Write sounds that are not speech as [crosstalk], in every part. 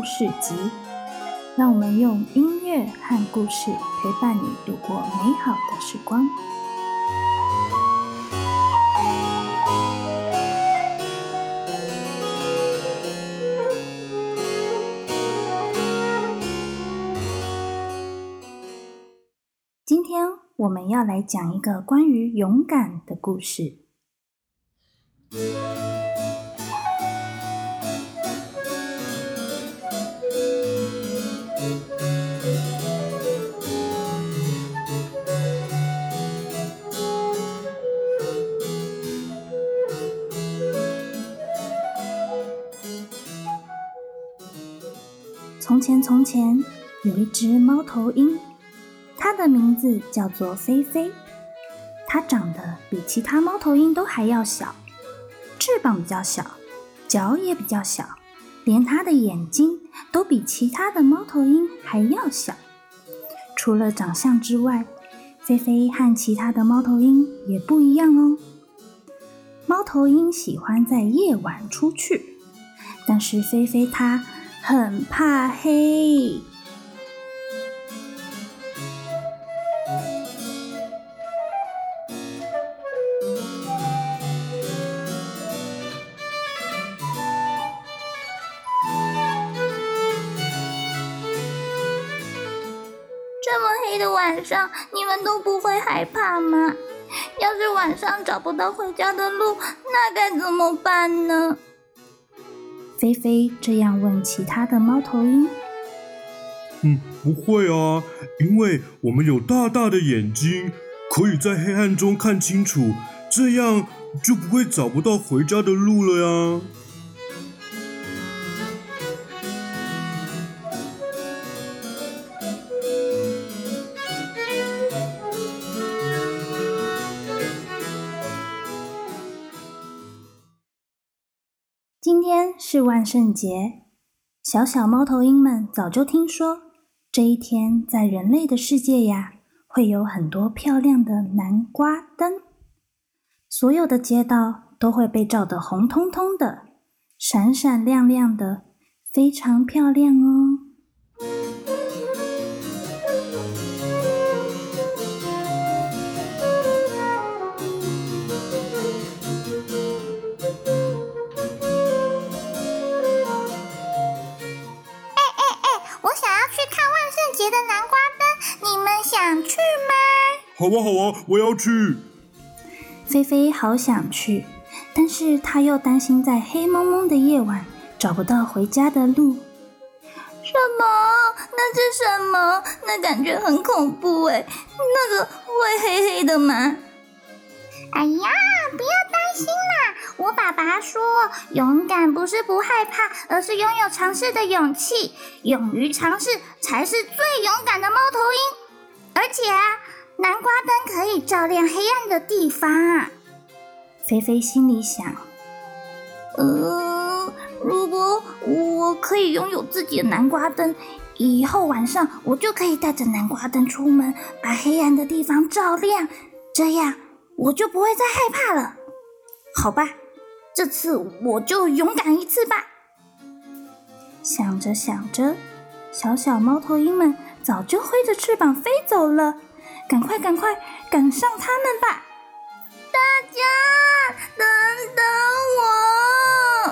故事集》，让我们用音乐和故事陪伴你度过美好的时光。今天我们要来讲一个关于勇敢的故事。从前，从前有一只猫头鹰，它的名字叫做菲菲。它长得比其他猫头鹰都还要小，翅膀比较小，脚也比较小，连它的眼睛都比其他的猫头鹰还要小。除了长相之外，菲菲和其他的猫头鹰也不一样哦。猫头鹰喜欢在夜晚出去，但是菲菲它。很怕黑，这么黑的晚上，你们都不会害怕吗？要是晚上找不到回家的路，那该怎么办呢？菲菲这样问其他的猫头鹰：“嗯，不会啊，因为我们有大大的眼睛，可以在黑暗中看清楚，这样就不会找不到回家的路了呀。”是万圣节，小小猫头鹰们早就听说，这一天在人类的世界呀，会有很多漂亮的南瓜灯，所有的街道都会被照得红彤彤的，闪闪亮亮的，非常漂亮哦。啊，好啊，我要去。菲菲好想去，但是她又担心在黑蒙蒙的夜晚找不到回家的路。什么？那是什么？那感觉很恐怖哎！那个会黑黑的吗？哎呀，不要担心啦！我爸爸说，勇敢不是不害怕，而是拥有尝试的勇气。勇于尝试才是最勇敢的猫头鹰。而且啊，南瓜灯可以照亮黑暗的地方。菲菲心里想：呃，如果我可以拥有自己的南瓜灯，以后晚上我就可以带着南瓜灯出门，把黑暗的地方照亮。这样。我就不会再害怕了，好吧，这次我就勇敢一次吧。想着想着，小小猫头鹰们早就挥着翅膀飞走了，赶快赶快赶上他们吧！大家等等我。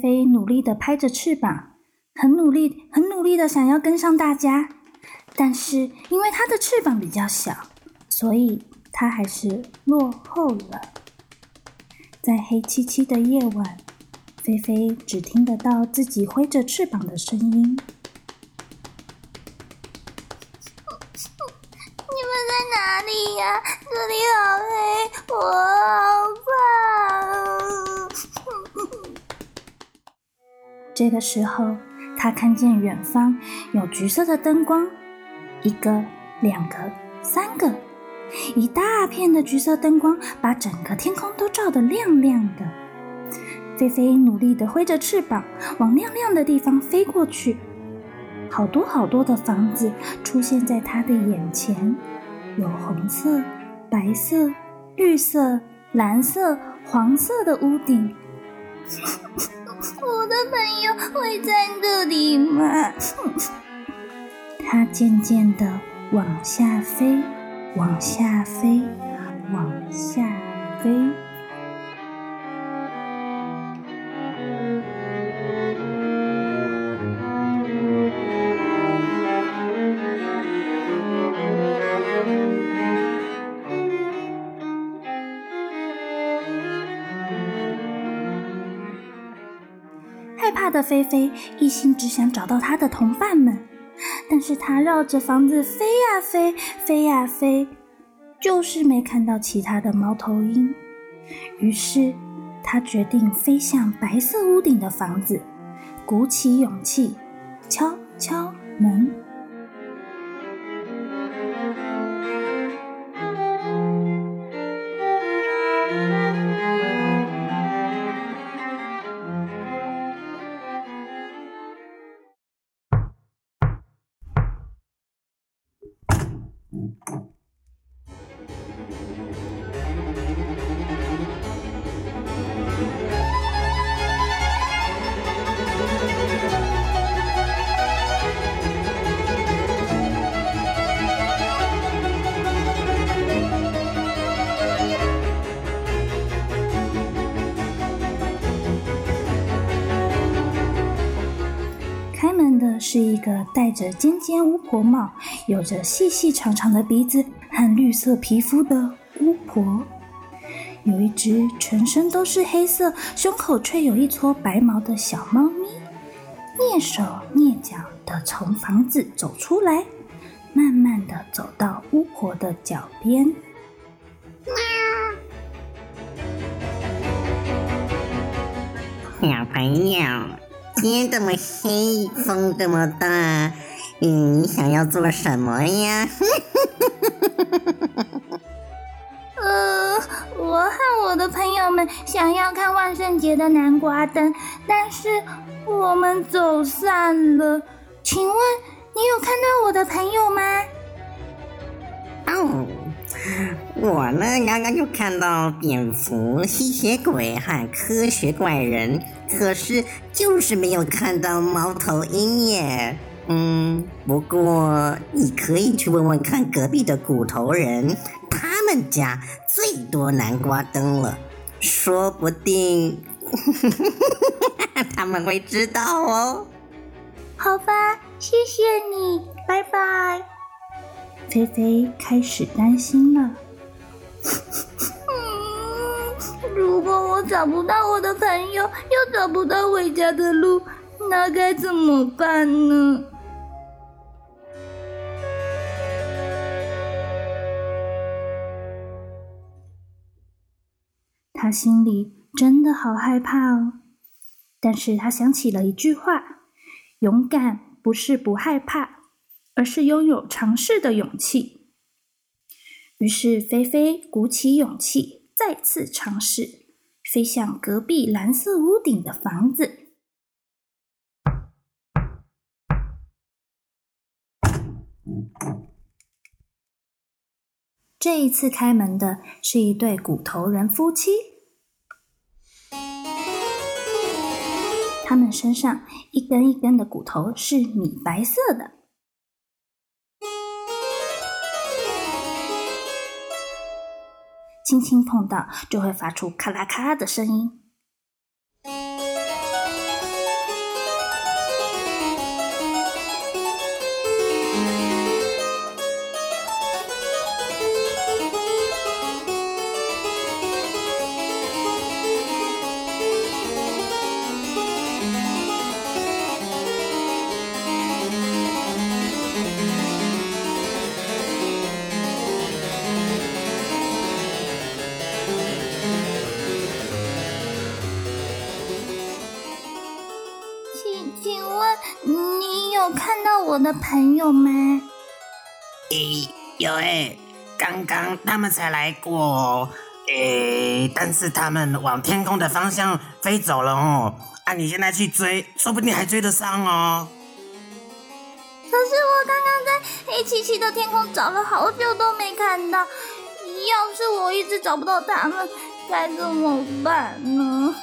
菲菲努力的拍着翅膀，很努力、很努力的想要跟上大家，但是因为它的翅膀比较小，所以它还是落后了。在黑漆漆的夜晚，菲菲只听得到自己挥着翅膀的声音。你们在哪里呀这里好黑，我好这个时候，他看见远方有橘色的灯光，一个、两个、三个，一大片的橘色灯光把整个天空都照得亮亮的。菲菲努力地挥着翅膀，往亮亮的地方飞过去。好多好多的房子出现在他的眼前，有红色、白色、绿色、蓝色、黄色的屋顶。我的朋友会在这里吗？它渐渐的往下飞，往下飞，往下飞。的菲菲一心只想找到他的同伴们，但是他绕着房子飞呀飞，飞呀飞，就是没看到其他的猫头鹰。于是他决定飞向白色屋顶的房子，鼓起勇气敲敲门。戴着尖尖巫婆帽、有着细细长长的鼻子和绿色皮肤的巫婆，有一只全身都是黑色、胸口却有一撮白毛的小猫咪，蹑手蹑脚的从房子走出来，慢慢的走到巫婆的脚边。喵，小朋友。天这么黑，风这么大，你想要做什么呀？呃，[laughs] 我和我的朋友们想要看万圣节的南瓜灯，但是我们走散了。请问你有看到我的朋友吗？哦。我呢，刚刚就看到蝙蝠、吸血鬼和科学怪人，可是就是没有看到猫头鹰耶。嗯，不过你可以去问问看隔壁的骨头人，他们家最多南瓜灯了，说不定 [laughs] 他们会知道哦。好吧，谢谢你，拜拜。菲菲开始担心了。[laughs] 如果我找不到我的朋友，又找不到回家的路，那该怎么办呢？他心里真的好害怕哦。但是他想起了一句话：勇敢不是不害怕。而是拥有尝试的勇气。于是，菲菲鼓起勇气，再次尝试飞向隔壁蓝色屋顶的房子。这一次开门的是一对骨头人夫妻，他们身上一根一根的骨头是米白色的。轻轻碰到，就会发出咔啦咔啦的声音。的朋友吗？咦，有诶，刚刚他们才来过，诶，但是他们往天空的方向飞走了哦。啊，你现在去追，说不定还追得上哦。可是我刚刚在黑漆漆的天空找了好久都没看到，要是我一直找不到他们，该怎么办呢？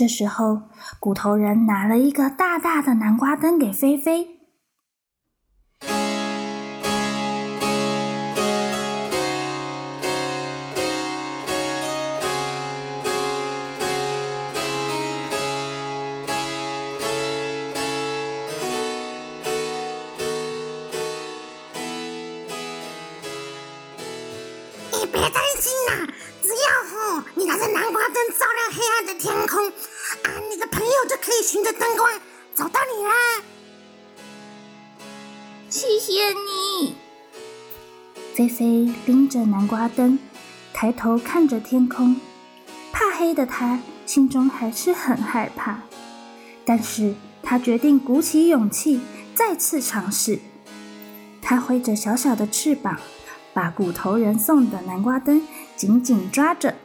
这时候，骨头人拿了一个大大的南瓜灯给菲菲。你别担心啦，只要吼你拿着南瓜灯照亮黑暗的天空，我就可以循着灯光找到你啦。谢谢你。菲菲盯着南瓜灯，抬头看着天空。怕黑的她心中还是很害怕，但是她决定鼓起勇气再次尝试。她挥着小小的翅膀。把骨头人送的南瓜灯紧紧抓着，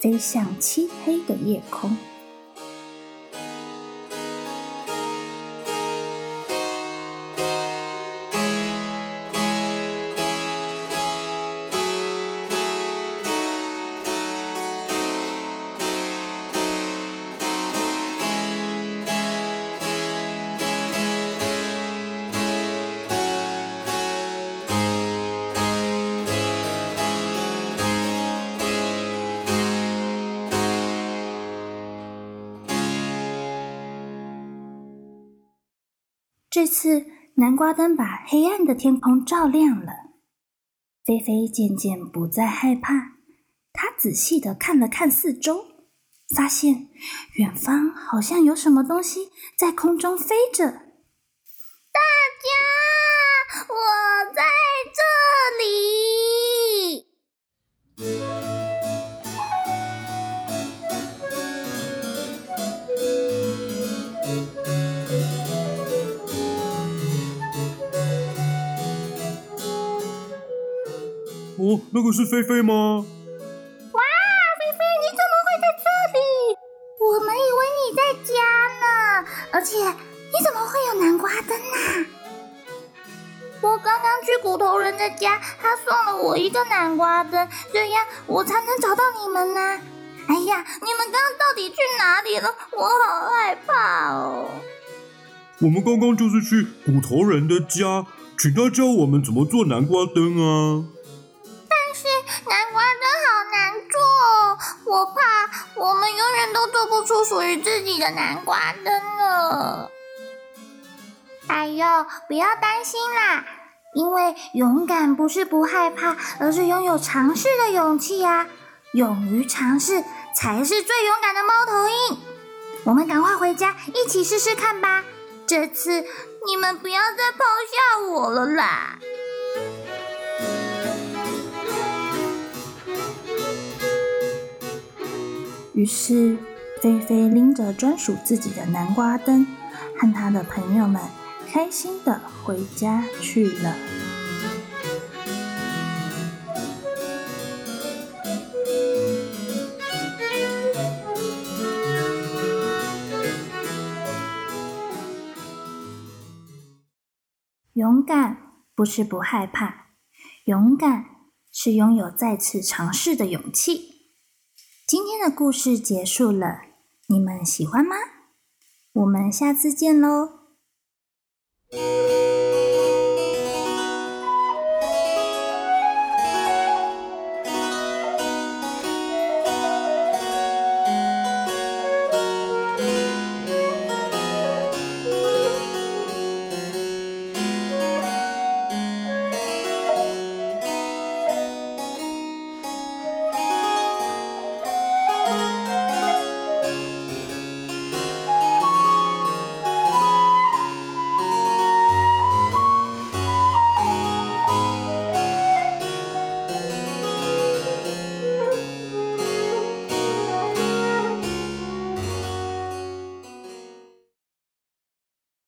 飞向漆黑的夜空。这次南瓜灯把黑暗的天空照亮了，菲菲渐渐不再害怕。她仔细的看了看四周，发现远方好像有什么东西在空中飞着。大家，我在这里。哦，那个是菲菲吗？哇，菲菲，你怎么会在这里？我们以为你在家呢。而且，你怎么会有南瓜灯呢？我刚刚去骨头人的家，他送了我一个南瓜灯，这样我才能找到你们呢。哎呀，你们刚刚到底去哪里了？我好害怕哦。我们刚刚就是去骨头人的家，请他教我们怎么做南瓜灯啊。我怕我们永远都做不出属于自己的南瓜灯了。哎呦，不要担心啦，因为勇敢不是不害怕，而是拥有尝试的勇气呀！勇于尝试才是最勇敢的猫头鹰。我们赶快回家一起试试看吧。这次你们不要再抛下我了啦！于是，菲菲拎着专属自己的南瓜灯，和他的朋友们开心的回家去了。勇敢不是不害怕，勇敢是拥有再次尝试的勇气。今天的故事结束了，你们喜欢吗？我们下次见喽。